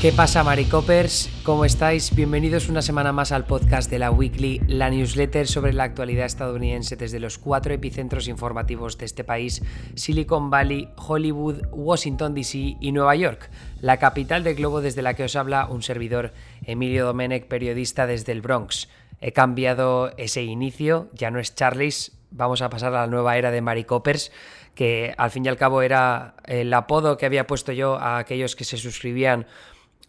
¿Qué pasa, Maricopers? ¿Cómo estáis? Bienvenidos una semana más al podcast de la Weekly, la newsletter sobre la actualidad estadounidense desde los cuatro epicentros informativos de este país: Silicon Valley, Hollywood, Washington DC y Nueva York, la capital del globo desde la que os habla un servidor, Emilio Domenech, periodista desde el Bronx. He cambiado ese inicio, ya no es Charlie's, vamos a pasar a la nueva era de Maricopers que al fin y al cabo era el apodo que había puesto yo a aquellos que se suscribían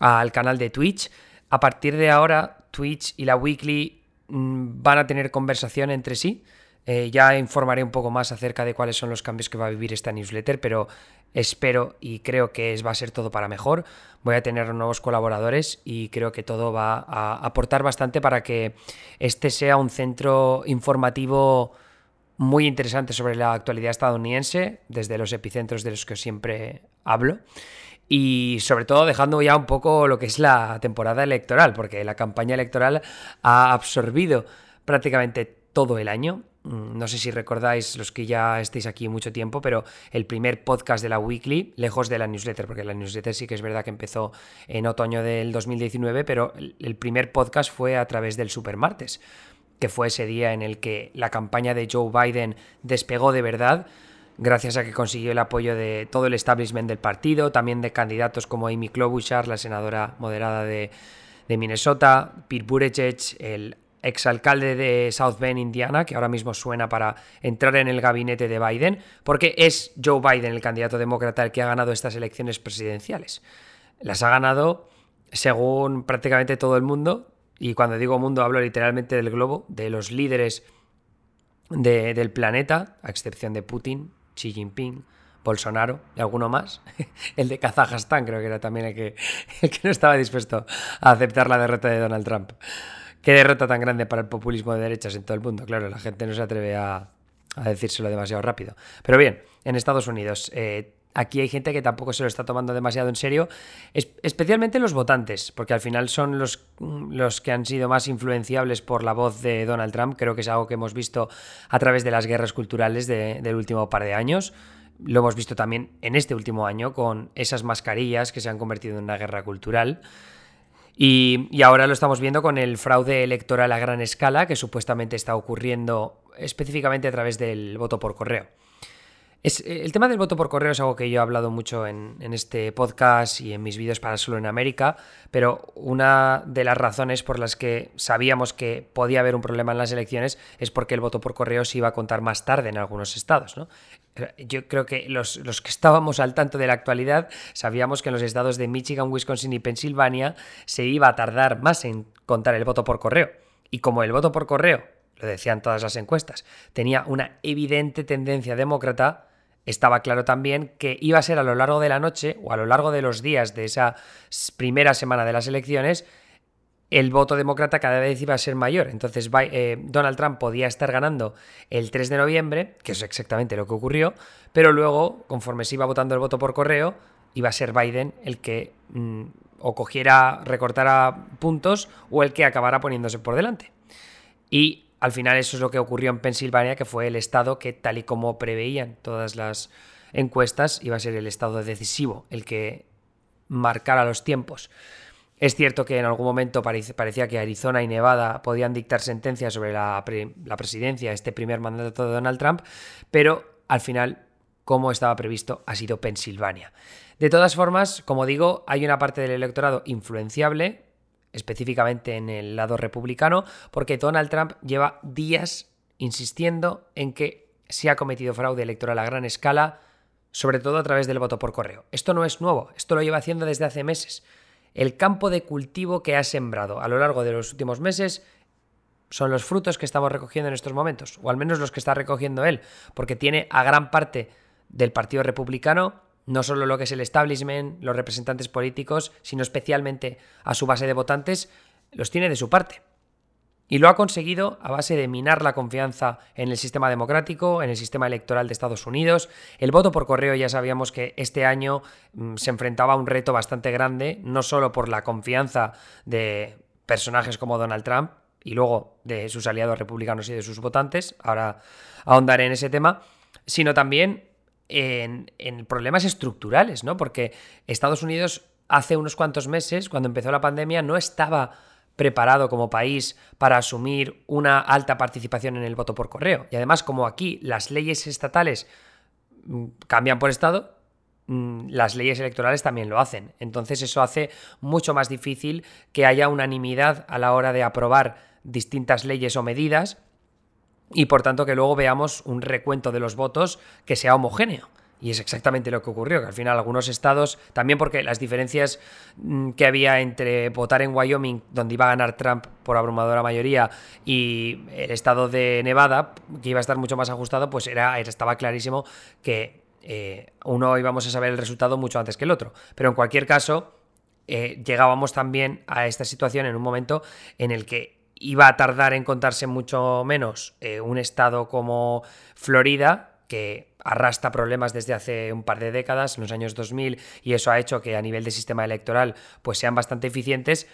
al canal de Twitch. A partir de ahora, Twitch y la Weekly mm, van a tener conversación entre sí. Eh, ya informaré un poco más acerca de cuáles son los cambios que va a vivir esta newsletter, pero espero y creo que va a ser todo para mejor. Voy a tener nuevos colaboradores y creo que todo va a aportar bastante para que este sea un centro informativo muy interesante sobre la actualidad estadounidense, desde los epicentros de los que siempre hablo y sobre todo dejando ya un poco lo que es la temporada electoral, porque la campaña electoral ha absorbido prácticamente todo el año. Mm, no sé si recordáis los que ya estéis aquí mucho tiempo, pero el primer podcast de la Weekly, lejos de la newsletter, porque la newsletter sí que es verdad que empezó en otoño del 2019, pero el primer podcast fue a través del Supermartes, que fue ese día en el que la campaña de Joe Biden despegó de verdad gracias a que consiguió el apoyo de todo el establishment del partido, también de candidatos como Amy Klobuchar, la senadora moderada de, Minnesota, Pete Buttigieg, el exalcalde de South Bend, Indiana, que ahora mismo suena para entrar en el gabinete de Biden, porque es Joe Biden, el candidato demócrata, el que ha ganado estas elecciones presidenciales. Las ha ganado según prácticamente todo el mundo, y cuando digo mundo hablo literalmente del globo, de los líderes del planeta, a excepción de Putin, Xi Jinping, Bolsonaro y alguno más. El de Kazajstán creo que era también el que, que no estaba dispuesto a aceptar la derrota de Donald Trump. Qué derrota tan grande para el populismo de derechas en todo el mundo. Claro, la gente no se atreve a, decírselo demasiado rápido. Pero bien, en Estados Unidos, eh, aquí hay gente que tampoco se lo está tomando demasiado en serio, especialmente los votantes, porque al final son los, los que han sido más influenciables por la voz de Donald Trump. Creo que es algo que hemos visto a través de las guerras culturales del último par de años. Lo hemos visto también en este último año con esas mascarillas que se han convertido en una guerra cultural. Y, ahora lo estamos viendo con el fraude electoral a gran escala que supuestamente está ocurriendo específicamente a través del voto por correo. Es, eh, el tema del voto por correo es algo que yo he hablado mucho en, este podcast y en mis vídeos para Solo en América, pero una de las razones por las que sabíamos que podía haber un problema en las elecciones es porque el voto por correo se iba a contar más tarde en algunos estados. ¿no? Yo creo que los, los, que estábamos al tanto de la actualidad sabíamos que en los estados de Michigan, Wisconsin y Pensilvania se iba a tardar más en contar el voto por correo. Y como el voto por correo, lo decían todas las encuestas, tenía una evidente tendencia demócrata, estaba claro también que iba a ser a lo largo de la noche o a lo largo de los días de esa primera semana de las elecciones, el voto demócrata cada vez iba a ser mayor. Entonces eh, Donald Trump podía estar ganando el 3 de noviembre, que es exactamente lo que ocurrió, pero luego, conforme se iba votando el voto por correo, iba a ser Biden el que mm, o cogiera, recortara puntos o el que acabara poniéndose por delante. Y al final eso es lo que ocurrió en Pensilvania, que fue el estado que, tal y como preveían todas las encuestas, iba a ser el estado decisivo, el que marcara los tiempos. Es cierto que en algún momento parecía que Arizona y Nevada podían dictar sentencias sobre la, la presidencia, este primer mandato de Donald Trump, pero al final, como estaba previsto, ha sido Pensilvania. De todas formas, como digo, hay una parte del electorado influenciable, específicamente en el lado republicano, porque Donald Trump lleva días insistiendo en que se ha cometido fraude electoral a gran escala, sobre todo a través del voto por correo. Esto no es nuevo, esto lo lleva haciendo desde hace meses. El campo de cultivo que ha sembrado a lo largo de los últimos meses son los frutos que estamos recogiendo en estos momentos, o al menos los que está recogiendo él, porque tiene a gran parte del Partido Republicano no solo lo que es el establishment, los representantes políticos, sino especialmente a su base de votantes, los tiene de su parte. Y lo ha conseguido a base de minar la confianza en el sistema democrático, en el sistema electoral de Estados Unidos. El voto por correo ya sabíamos que este año mm, se enfrentaba a un reto bastante grande, no solo por la confianza de personajes como Donald Trump y luego de sus aliados republicanos y de sus votantes, ahora ahondaré en ese tema, sino también en, problemas estructurales, ¿no? Porque Estados Unidos hace unos cuantos meses, cuando empezó la pandemia, no estaba preparado como país para asumir una alta participación en el voto por correo. Y además, como aquí las leyes estatales mm, cambian por estado, mm, las leyes electorales también lo hacen. Entonces eso hace mucho más difícil que haya unanimidad a la hora de aprobar distintas leyes o medidas y por tanto que luego veamos un recuento de los votos que sea homogéneo. Y es exactamente lo que ocurrió, que al final algunos estados, también porque las diferencias mm, que había entre votar en Wyoming, donde iba a ganar Trump por abrumadora mayoría, y el estado de Nevada, que iba a estar mucho más ajustado, pues era, estaba clarísimo que eh, uno íbamos a saber el resultado mucho antes que el otro. Pero en cualquier caso, eh, llegábamos también a esta situación en un momento en el que iba a tardar en contarse mucho menos eh, un estado como Florida, que arrastra problemas desde hace un par de décadas, en los años 2000, y eso ha hecho que a nivel de sistema electoral pues sean bastante eficientes,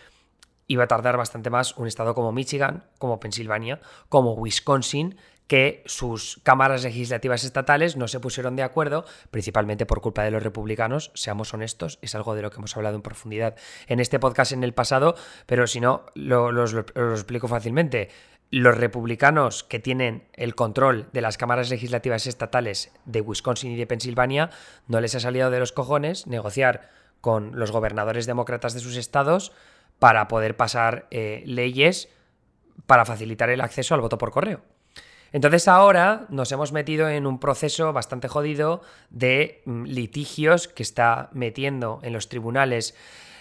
iba a tardar bastante más un estado como Michigan, como Pensilvania, como Wisconsin, que sus cámaras legislativas estatales no se pusieron de acuerdo, principalmente por culpa de los republicanos, seamos honestos, es algo de lo que hemos hablado en profundidad en este podcast en el pasado, pero si no, lo, lo explico fácilmente. Los republicanos que tienen el control de las cámaras legislativas estatales de Wisconsin y de Pensilvania, no les ha salido de los cojones negociar con los gobernadores demócratas de sus estados para poder pasar eh, leyes para facilitar el acceso al voto por correo. Entonces ahora nos hemos metido en un proceso bastante jodido de mm, litigios que está metiendo en los tribunales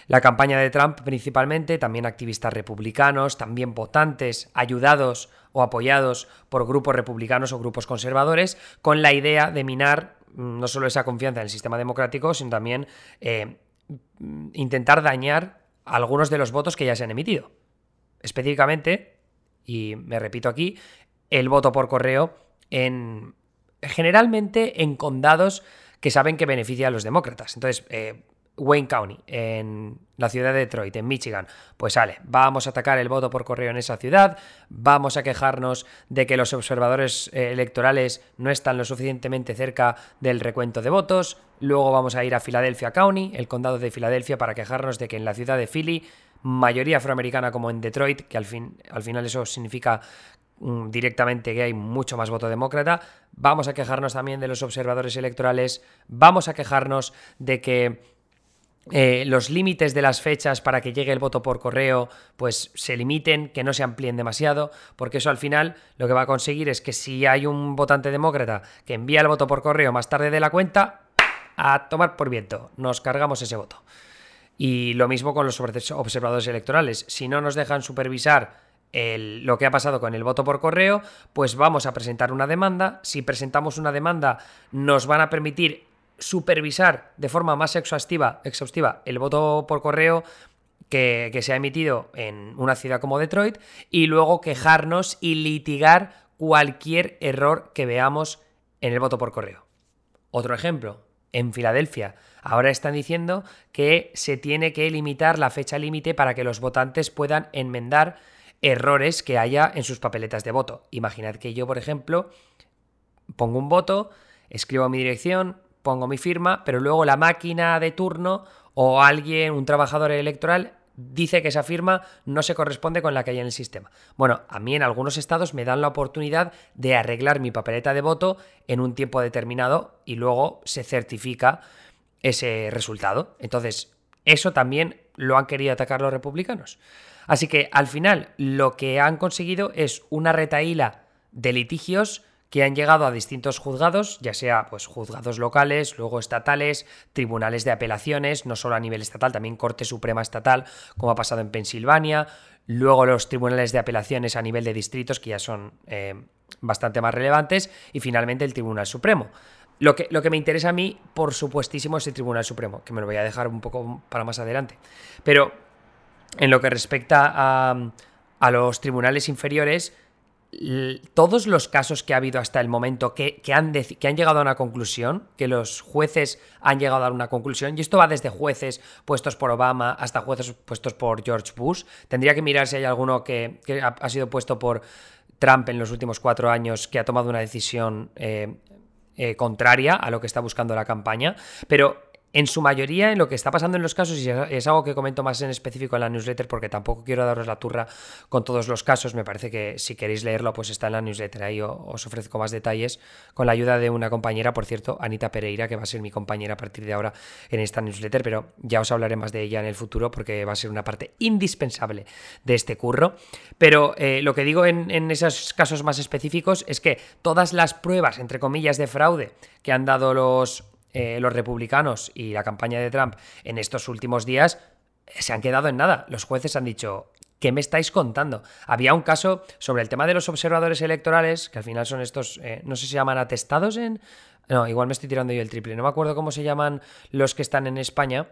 la campaña de Trump principalmente, también activistas republicanos, también votantes ayudados o apoyados por grupos republicanos o grupos conservadores, con la idea de minar mm, no solo esa confianza en el sistema democrático, sino también eh, intentar dañar algunos de los votos que ya se han emitido. Específicamente, y me repito aquí, el voto por correo en generalmente en condados que saben que beneficia a los demócratas. Entonces, eh, Wayne County, en la ciudad de Detroit, en Michigan, pues sale, vamos a atacar el voto por correo en esa ciudad, vamos a quejarnos de que los observadores eh, electorales no están lo suficientemente cerca del recuento de votos, luego vamos a ir a Philadelphia County, el condado de Filadelfia, para quejarnos de que en la ciudad de Philly, mayoría afroamericana como en Detroit, que al, fin, al final eso significa directamente que hay mucho más voto demócrata. Vamos a quejarnos también de los observadores electorales. Vamos a quejarnos de que eh, los límites de las fechas para que llegue el voto por correo pues se limiten, que no se amplíen demasiado, porque eso al final lo que va a conseguir es que si hay un votante demócrata que envía el voto por correo más tarde de la cuenta, a tomar por viento, nos cargamos ese voto. Y lo mismo con los observadores electorales, si no nos dejan supervisar lo que ha pasado con el voto por correo, pues vamos a presentar una demanda. Si presentamos una demanda, nos van a permitir supervisar de forma más exhaustiva, exhaustiva el voto por correo que se ha emitido en una ciudad como Detroit y luego quejarnos y litigar cualquier error que veamos en el voto por correo. Otro ejemplo, en Filadelfia. Ahora están diciendo que se tiene que limitar la fecha límite para que los votantes puedan enmendar errores que haya en sus papeletas de voto. Imaginad que yo, por ejemplo, pongo un voto, escribo mi dirección, pongo mi firma, pero luego la máquina de turno o alguien, un trabajador electoral, dice que esa firma no se corresponde con la que hay en el sistema. Bueno, a mí en algunos estados me dan la oportunidad de arreglar mi papeleta de voto en un tiempo determinado y luego se certifica ese resultado. Entonces, eso también lo han querido atacar los republicanos. Así que al final lo que han conseguido es una retaíla de litigios que han llegado a distintos juzgados, ya sea pues juzgados locales, luego estatales, tribunales de apelaciones, no solo a nivel estatal, también Corte Suprema Estatal, como ha pasado en Pensilvania, luego los tribunales de apelaciones a nivel de distritos, que ya son eh, bastante más relevantes, y finalmente el Tribunal Supremo. Lo que, lo que, me interesa a mí, por supuestísimo, es el Tribunal Supremo, que me lo voy a dejar un poco para más adelante. Pero en lo que respecta a, a los tribunales inferiores, todos los casos que ha habido hasta el momento que, han que, han llegado a una conclusión, que los jueces han llegado a una conclusión, y esto va desde jueces puestos por Obama hasta jueces puestos por George Bush, tendría que mirar si hay alguno que, ha, sido puesto por Trump en los últimos cuatro años que ha tomado una decisión eh, eh, contraria a lo que está buscando la campaña, pero en su mayoría, en lo que está pasando en los casos, y es algo que comento más en específico en la newsletter, porque tampoco quiero daros la turra con todos los casos, me parece que si queréis leerlo, pues está en la newsletter, ahí os ofrezco más detalles, con la ayuda de una compañera, por cierto, Anita Pereira, que va a ser mi compañera a partir de ahora en esta newsletter, pero ya os hablaré más de ella en el futuro, porque va a ser una parte indispensable de este curro. Pero eh, lo que digo en, en esos casos más específicos es que todas las pruebas, entre comillas, de fraude que han dado los eh, los republicanos y la campaña de Trump en estos últimos días eh, se han quedado en nada. Los jueces han dicho, ¿qué me estáis contando? Había un caso sobre el tema de los observadores electorales, que al final son estos, eh, no sé si se llaman atestados en... No, igual me estoy tirando yo el triple, no me acuerdo cómo se llaman los que están en España,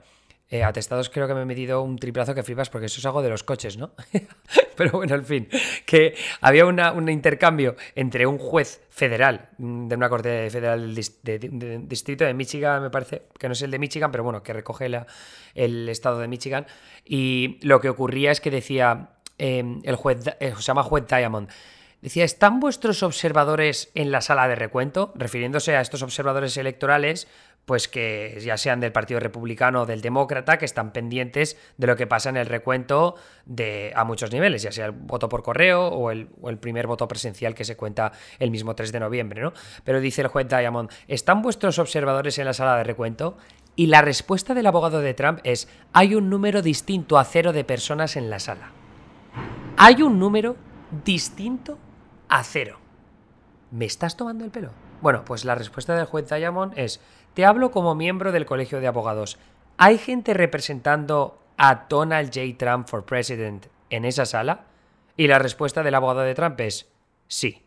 eh, atestados creo que me he medido un triplazo que flipas porque eso es algo de los coches, ¿no? Pero bueno, en fin, que había un intercambio entre un juez federal mm, de una corte federal del distrito de Michigan, me parece, que no es el de Michigan, pero bueno, que recoge el estado de Michigan, y lo que ocurría es que decía em, el juez, eh, se llama juez Diamond, Decía, ¿están vuestros observadores en la sala de recuento? Refiriéndose a estos observadores electorales pues que ya sean del Partido Republicano o del Demócrata, que están pendientes de lo que pasa en el recuento de, a muchos niveles, ya sea el voto por correo o el, primer voto presencial que se cuenta el mismo 3 de noviembre, ¿no? Pero dice el juez Diamond, ¿están vuestros observadores en la sala de recuento? Y la respuesta del abogado de Trump es, hay un número distinto a cero de personas en la sala. Hay un número distinto a cero. ¿Me estás tomando el pelo? Bueno, pues la respuesta del juez Diamond es, te hablo como miembro del Colegio de Abogados. ¿Hay gente representando a Donald J. Trump for President en esa sala? Y la respuesta del abogado de Trump es sí.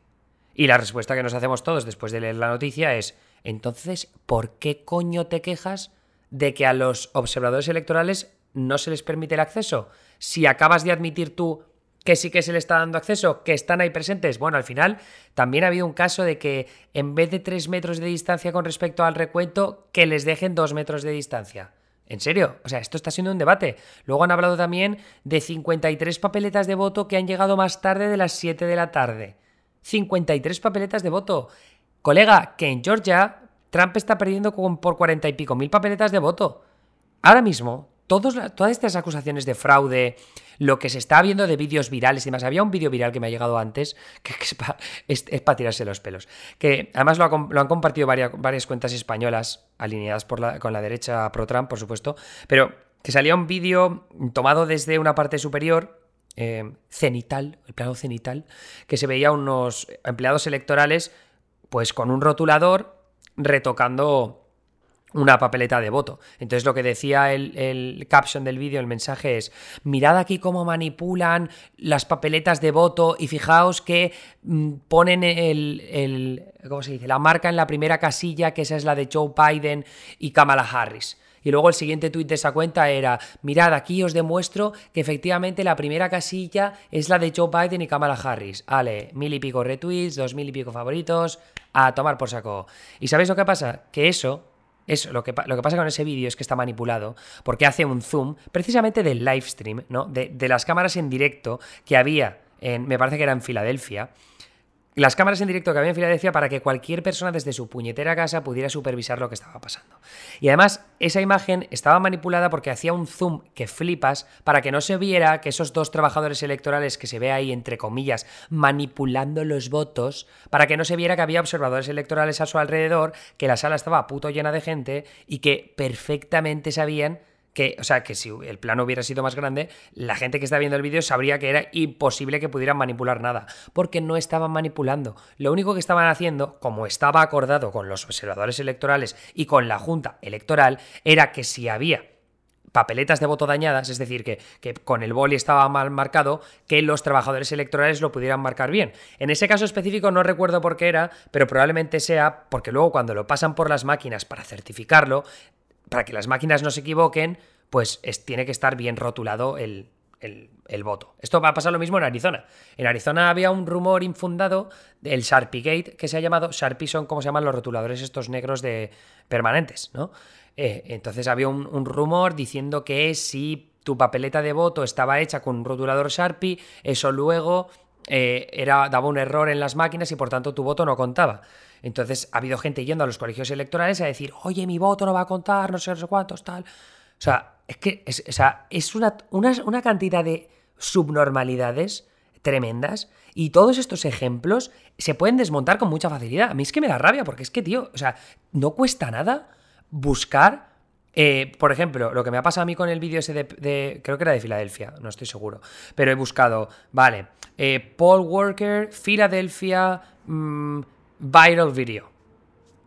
Y la respuesta que nos hacemos todos después de leer la noticia es, entonces, ¿por qué coño te quejas de que a los observadores electorales no se les permite el acceso? Si acabas de admitir tú que sí que se le está dando acceso, que están ahí presentes. Bueno, al final también ha habido un caso de que en vez de tres metros de distancia con respecto al recuento, que les dejen dos metros de distancia. ¿En serio? O sea, esto está siendo un debate. Luego han hablado también de 53 papeletas de voto que han llegado más tarde de las 7 de la tarde. 53 papeletas de voto. Colega, que en Georgia Trump está perdiendo por 40 y pico mil papeletas de voto. Ahora mismo, todas estas acusaciones de fraude, lo que se está viendo de vídeos virales y demás. Había un vídeo viral que me ha llegado antes, que es para tirarse los pelos. Que además lo, han compartido varias, varias, cuentas españolas, alineadas con la derecha pro-Trump, por supuesto, pero que salía un vídeo tomado desde una parte superior, eh, cenital, el plano cenital, que se veía unos empleados electorales, pues con un rotulador retocando una papeleta de voto. Entonces lo que decía el, caption del vídeo, el mensaje es, mirad aquí cómo manipulan las papeletas de voto y fijaos que mm, ponen el, el, ¿cómo se dice? La marca en la primera casilla, que esa es la de Joe Biden y Kamala Harris. Y luego el siguiente tuit de esa cuenta era, mirad, aquí os demuestro que efectivamente la primera casilla es la de Joe Biden y Kamala Harris. Ale, mil y pico retweets, dos mil y pico favoritos, a tomar por saco. ¿Y sabéis lo que pasa? Que eso eso, lo que, lo que pasa con ese vídeo es que está manipulado porque hace un zoom precisamente del live stream, ¿no? De, de las cámaras en directo que había en, me parece que era en Filadelfia, las cámaras en directo que había en Filadelfia para que cualquier persona desde su puñetera casa pudiera supervisar lo que estaba pasando. Y además, esa imagen estaba manipulada porque hacía un zoom que flipas para que no se viera que esos dos trabajadores electorales que se ve ahí, entre comillas, manipulando los votos, para que no se viera que había observadores electorales a su alrededor, que la sala estaba puto llena de gente y que perfectamente sabían que, o sea, que si el plano hubiera sido más grande, la gente que está viendo el vídeo sabría que era imposible que pudieran manipular nada, porque no estaban manipulando. Lo único que estaban haciendo, como estaba acordado con los observadores electorales y con la Junta Electoral, era que si había papeletas de voto dañadas, es decir, que, que, con el boli estaba mal marcado, que los trabajadores electorales lo pudieran marcar bien. En ese caso específico no recuerdo por qué era, pero probablemente sea porque luego cuando lo pasan por las máquinas para certificarlo, para que las máquinas no se equivoquen, pues tiene que estar bien rotulado el, voto. Esto va a pasar lo mismo en Arizona. En Arizona había un rumor infundado del Sharpie Gate, que se ha llamado, Sharpie son como se llaman los rotuladores estos negros de permanentes, ¿no? Eh, entonces había un, un, rumor diciendo que si tu papeleta de voto estaba hecha con un rotulador Sharpie, eso luego eh, era, daba un error en las máquinas y por tanto tu voto no contaba. Entonces ha habido gente yendo a los colegios electorales a decir, oye, mi voto no va a contar, no sé, no sé cuántos, tal. O sea, es que es, o sea, es una, una, cantidad de subnormalidades tremendas y todos estos ejemplos se pueden desmontar con mucha facilidad. A mí es que me da rabia porque es que, tío, o sea, no cuesta nada buscar, eh, por ejemplo, lo que me ha pasado a mí con el vídeo ese de, creo que era de Filadelfia, no estoy seguro, pero he buscado, vale, eh, Paul Walker, Filadelfia, mm, viral video.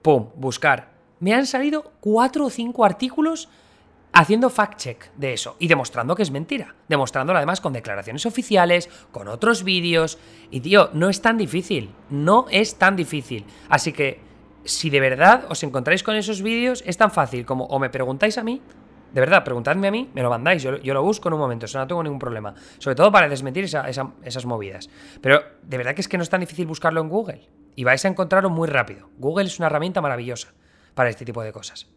Pum, buscar. Me han salido cuatro o cinco artículos haciendo fact-check de eso y demostrando que es mentira. Demostrándolo además con declaraciones oficiales, con otros vídeos. Y tío, no es tan difícil. No es tan difícil. Así que, si de verdad os encontráis con esos vídeos, es tan fácil como o me preguntáis a mí, de verdad, preguntadme a mí, me lo mandáis, yo, lo busco en un momento, eso no tengo ningún problema. Sobre todo para desmentir esas movidas. Pero de verdad que es que no es tan difícil buscarlo en Google. Y vais a encontrarlo muy rápido. Google es una herramienta maravillosa para este tipo de cosas.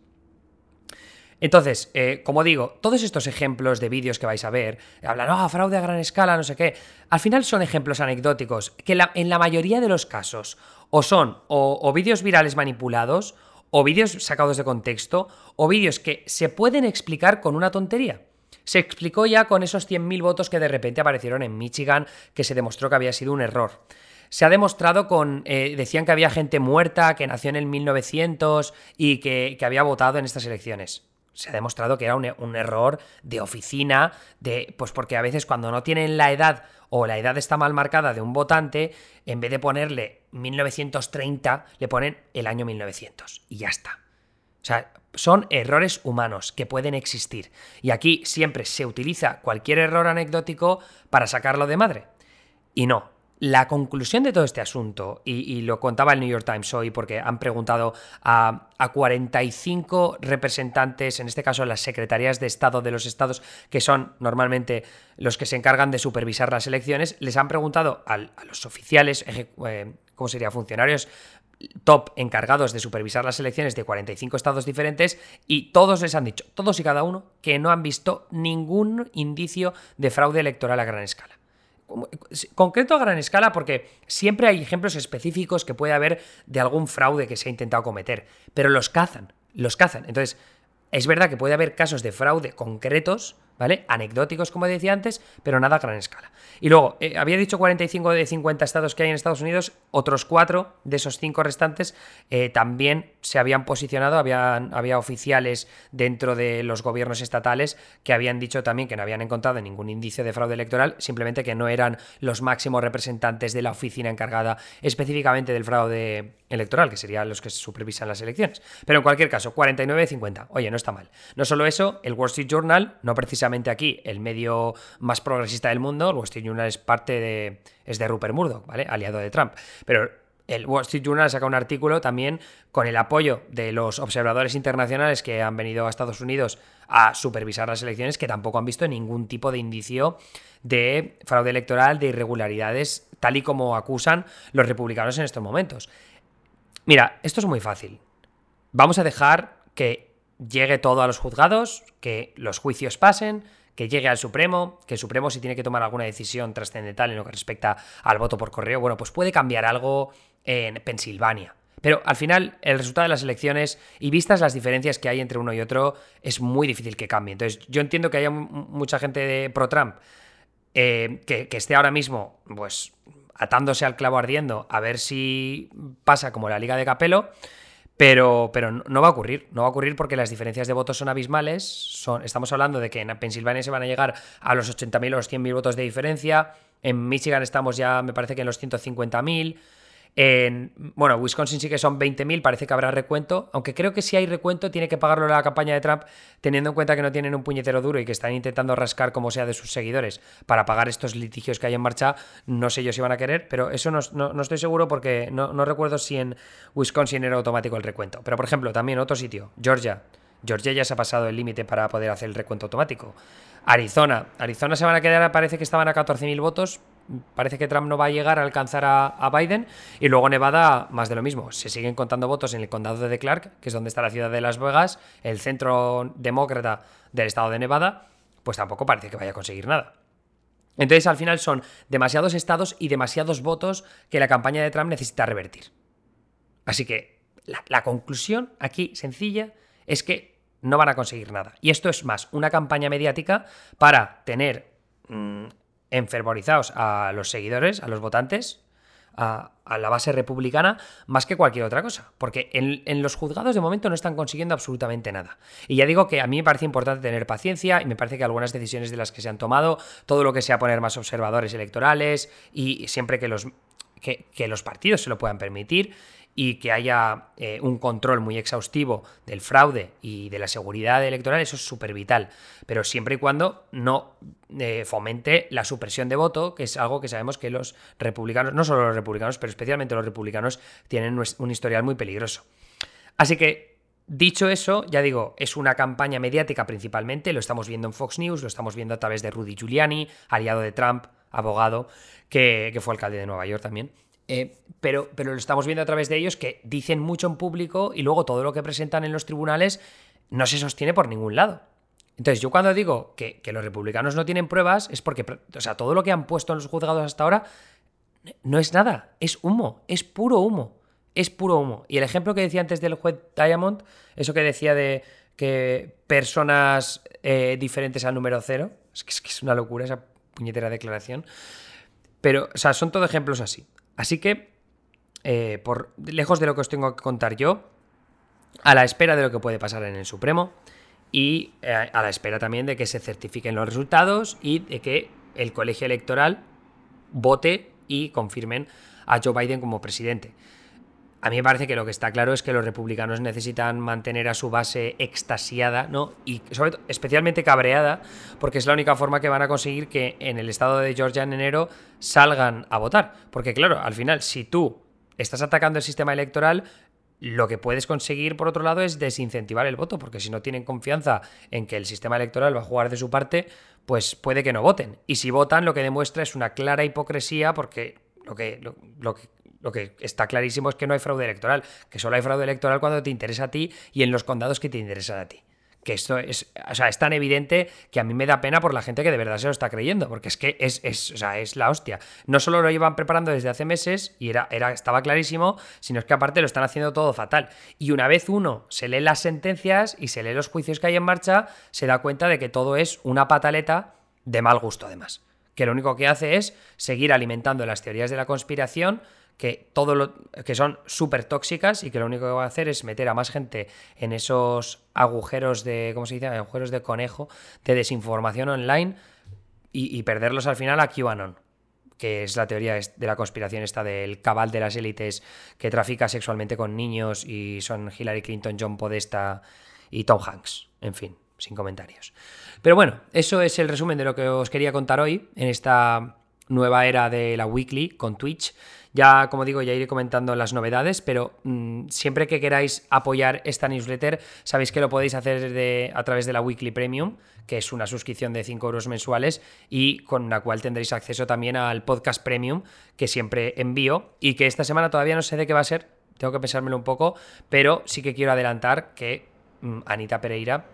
Entonces, eh, como digo, todos estos ejemplos de vídeos que vais a ver, hablan, ah, fraude a gran escala, no sé qué, al final son ejemplos anecdóticos que en la mayoría de los casos o son o vídeos virales manipulados o vídeos sacados de contexto, o vídeos que se pueden explicar con una tontería. Se explicó ya con esos 100.000 votos que de repente aparecieron en Michigan, que se demostró que había sido un error. Se ha demostrado con. Eh, decían que había gente muerta, que nació en el 1900 y que, había votado en estas elecciones se ha demostrado que era un, un, error de oficina, de, pues porque a veces cuando no tienen la edad o la edad está mal marcada de un votante, en vez de ponerle 1930, le ponen el año 1900 y ya está. O sea, son errores humanos que pueden existir. Y aquí siempre se utiliza cualquier error anecdótico para sacarlo de madre. Y no, la conclusión de todo este asunto, y, lo contaba el New York Times hoy porque han preguntado a, 45 representantes, en este caso las secretarías de Estado de los estados, que son normalmente los que se encargan de supervisar las elecciones, les han preguntado a, los oficiales, eh, ¿cómo sería? Funcionarios top encargados de supervisar las elecciones de 45 estados diferentes y todos les han dicho, todos y cada uno, que no han visto ningún indicio de fraude electoral a gran escala concreto a gran escala porque siempre hay ejemplos específicos que puede haber de algún fraude que se ha intentado cometer, pero los cazan, los cazan. Entonces, es verdad que puede haber casos de fraude concretos, ¿vale? Anecdóticos, como decía antes, pero nada a gran escala. Y luego, eh, había dicho 45 de 50 estados que hay en Estados Unidos, otros 4 de esos 5 restantes eh, también se habían posicionado, habían, había oficiales dentro de los gobiernos estatales que habían dicho también que no habían encontrado ningún índice de fraude electoral, simplemente que no eran los máximos representantes de la oficina encargada específicamente del fraude electoral, que serían los que supervisan las elecciones. Pero en cualquier caso, 49 de 50. Oye, no está mal. No solo eso, el Wall Street Journal, no precisamente aquí el medio más progresista del mundo, el Wall Street Journal es parte de. es de Rupert Murdoch, ¿vale? Aliado de Trump. Pero el Wall Street Journal saca un artículo también con el apoyo de los observadores internacionales que han venido a Estados Unidos a supervisar las elecciones, que tampoco han visto ningún tipo de indicio de fraude electoral, de irregularidades, tal y como acusan los republicanos en estos momentos. Mira, esto es muy fácil. Vamos a dejar que llegue todo a los juzgados, que los juicios pasen, que llegue al Supremo, que el Supremo si tiene que tomar alguna decisión trascendental en lo que respecta al voto por correo, bueno, pues puede cambiar algo en Pensilvania. Pero al final, el resultado de las elecciones y vistas las diferencias que hay entre uno y otro, es muy difícil que cambie. Entonces, yo entiendo que haya mucha gente de pro-Trump eh, que, que esté ahora mismo, pues, atándose al clavo ardiendo a ver si pasa como la Liga de Capelo. Pero, pero no va a ocurrir, no va a ocurrir porque las diferencias de votos son abismales. Son, estamos hablando de que en Pensilvania se van a llegar a los 80.000 o los 100.000 votos de diferencia. En Michigan estamos ya, me parece que en los 150.000. En, bueno, Wisconsin sí que son 20.000, parece que habrá recuento, aunque creo que si hay recuento tiene que pagarlo la campaña de Trump, teniendo en cuenta que no tienen un puñetero duro y que están intentando rascar como sea de sus seguidores para pagar estos litigios que hay en marcha, no sé yo si van a querer, pero eso no, estoy seguro porque no, no recuerdo si en Wisconsin era automático el recuento. Pero por ejemplo, también otro sitio, Georgia. Georgia ya se ha pasado el límite para poder hacer el recuento automático. Arizona. Arizona se van a quedar, parece que estaban a 14.000 votos, parece que Trump no va a llegar a alcanzar a, Biden. Y luego Nevada, más de lo mismo. Se siguen contando votos en el condado de Clark, que es donde está la ciudad de Las Vegas, el centro demócrata del estado de Nevada, pues tampoco parece que vaya a conseguir nada. Entonces al final son demasiados estados y demasiados votos que la campaña de Trump necesita revertir. Así que la, conclusión aquí sencilla es que no van a conseguir nada. Y esto es más una campaña mediática para tener mm, enfervorizados a los seguidores, a los votantes, a, la base republicana más que cualquier otra cosa. Porque en, los juzgados de momento no están consiguiendo absolutamente nada. Y ya digo que a mí me parece importante tener paciencia y me parece que algunas decisiones de las que se han tomado, todo lo que sea poner más observadores electorales y siempre que los, que los partidos se lo puedan permitir y que haya eh, un control muy exhaustivo del fraude y de la seguridad electoral, eso es súper vital. Pero siempre y cuando no eh, fomente la supresión de voto, que es algo que sabemos que los republicanos, no solo los republicanos, pero especialmente los republicanos, tienen un historial muy peligroso. Así que, dicho eso, ya digo, es una campaña mediática principalmente, lo estamos viendo en Fox News, lo estamos viendo a través de Rudy Giuliani, aliado de Trump, abogado, que, que fue alcalde de Nueva York también. Eh, pero, pero lo estamos viendo a través de ellos que dicen mucho en público y luego todo lo que presentan en los tribunales no se sostiene por ningún lado. Entonces, yo cuando digo que, los republicanos no tienen pruebas es porque, o sea, todo lo que han puesto en los juzgados hasta ahora no es nada, es humo, es puro humo, es puro humo. Y el ejemplo que decía antes del juez Diamond, eso que decía de que personas eh, diferentes al número cero, es que, es que es una locura esa puñetera declaración. Pero, o sea, son todo ejemplos así. Así que, eh, por lejos de lo que os tengo que contar yo, a la espera de lo que puede pasar en el Supremo y eh, a la espera también de que se certifiquen los resultados y de que el colegio electoral vote y confirmen a Joe Biden como presidente. A mí me parece que lo que está claro es que los republicanos necesitan mantener a su base extasiada, ¿no? Y sobre especialmente cabreada, porque es la única forma que van a conseguir que en el estado de Georgia en enero salgan a votar. Porque claro, al final, si tú estás atacando el sistema electoral, lo que puedes conseguir, por otro lado, es desincentivar el voto, porque si no tienen confianza en que el sistema electoral va a jugar de su parte, pues puede que no voten. Y si votan, lo que demuestra es una clara hipocresía, porque lo que, lo que lo que está clarísimo es que no hay fraude electoral, que solo hay fraude electoral cuando te interesa a ti y en los condados que te interesan a ti. Que esto es, o sea, es tan evidente que a mí me da pena por la gente que de verdad se lo está creyendo, porque es que es, es, o sea, es la hostia. No solo lo iban preparando desde hace meses y era, era, estaba clarísimo, sino es que aparte lo están haciendo todo fatal. Y una vez uno se lee las sentencias y se lee los juicios que hay en marcha, se da cuenta de que todo es una pataleta de mal gusto además. Que lo único que hace es seguir alimentando las teorías de la conspiración, que todo lo que son súper tóxicas y que lo único que va a hacer es meter a más gente en esos agujeros de, ¿cómo se dice? Agujeros de conejo, de desinformación online y, perderlos al final a QAnon que es la teoría de la conspiración esta del cabal de las élites que trafica sexualmente con niños y son Hillary Clinton, John Podesta y Tom Hanks. En fin, sin comentarios. Pero bueno, eso es el resumen de lo que os quería contar hoy en esta nueva era de la weekly con Twitch. Ya, como digo, ya iré comentando las novedades, pero mm, siempre que queráis apoyar esta newsletter, sabéis que lo podéis hacer a través de la Weekly Premium, que es una suscripción de 5 euros mensuales y con la cual tendréis acceso también al podcast Premium que siempre envío y que esta semana todavía no sé de qué va a ser, tengo que pensármelo un poco, pero sí que quiero adelantar que mm, Anita Pereira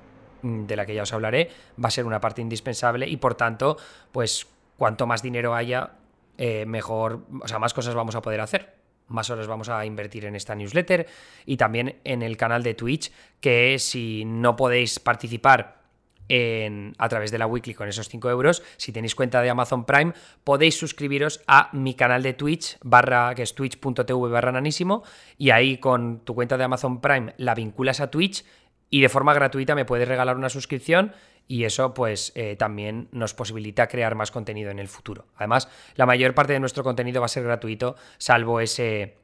mm, de la que ya os hablaré, va a ser una parte indispensable y por tanto, pues cuanto más dinero haya, eh, mejor, o sea, más cosas vamos a poder hacer. Más horas vamos a invertir en esta newsletter y también en el canal de Twitch, que si no podéis participar en, a través de la weekly con esos 5 euros. Si tenéis cuenta de Amazon Prime, podéis suscribiros a mi canal de Twitch, barra, que es twitch.tv barra nanísimo, y ahí con tu cuenta de Amazon Prime la vinculas a Twitch y de forma gratuita me puedes regalar una suscripción y eso pues eh, también nos posibilita crear más contenido en el futuro. Además, la mayor parte de nuestro contenido va a ser gratuito, salvo ese,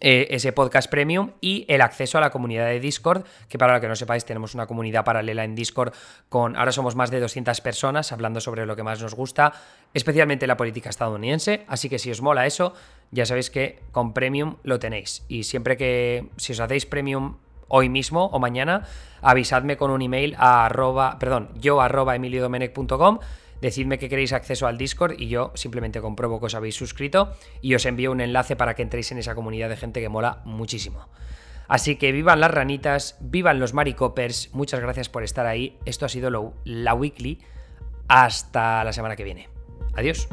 eh, ese podcast premium y el acceso a la comunidad de Discord, que para lo que no sepáis tenemos una comunidad paralela en Discord con, ahora somos más de 200 personas hablando sobre lo que más nos gusta, especialmente la política estadounidense, así que si os mola eso, ya sabéis que con premium lo tenéis y siempre que, si os hacéis premium hoy mismo o mañana, avisadme con un email a arroba, perdón, yo arroba emiliodomenech.com, decidme que queréis acceso al Discord y yo simplemente compruebo que os habéis suscrito y os envío un enlace para que entréis en esa comunidad de gente que mola muchísimo. Así que vivan las ranitas, vivan los maricopers, muchas gracias por estar ahí, esto ha sido la weekly, hasta la semana que viene. Adiós.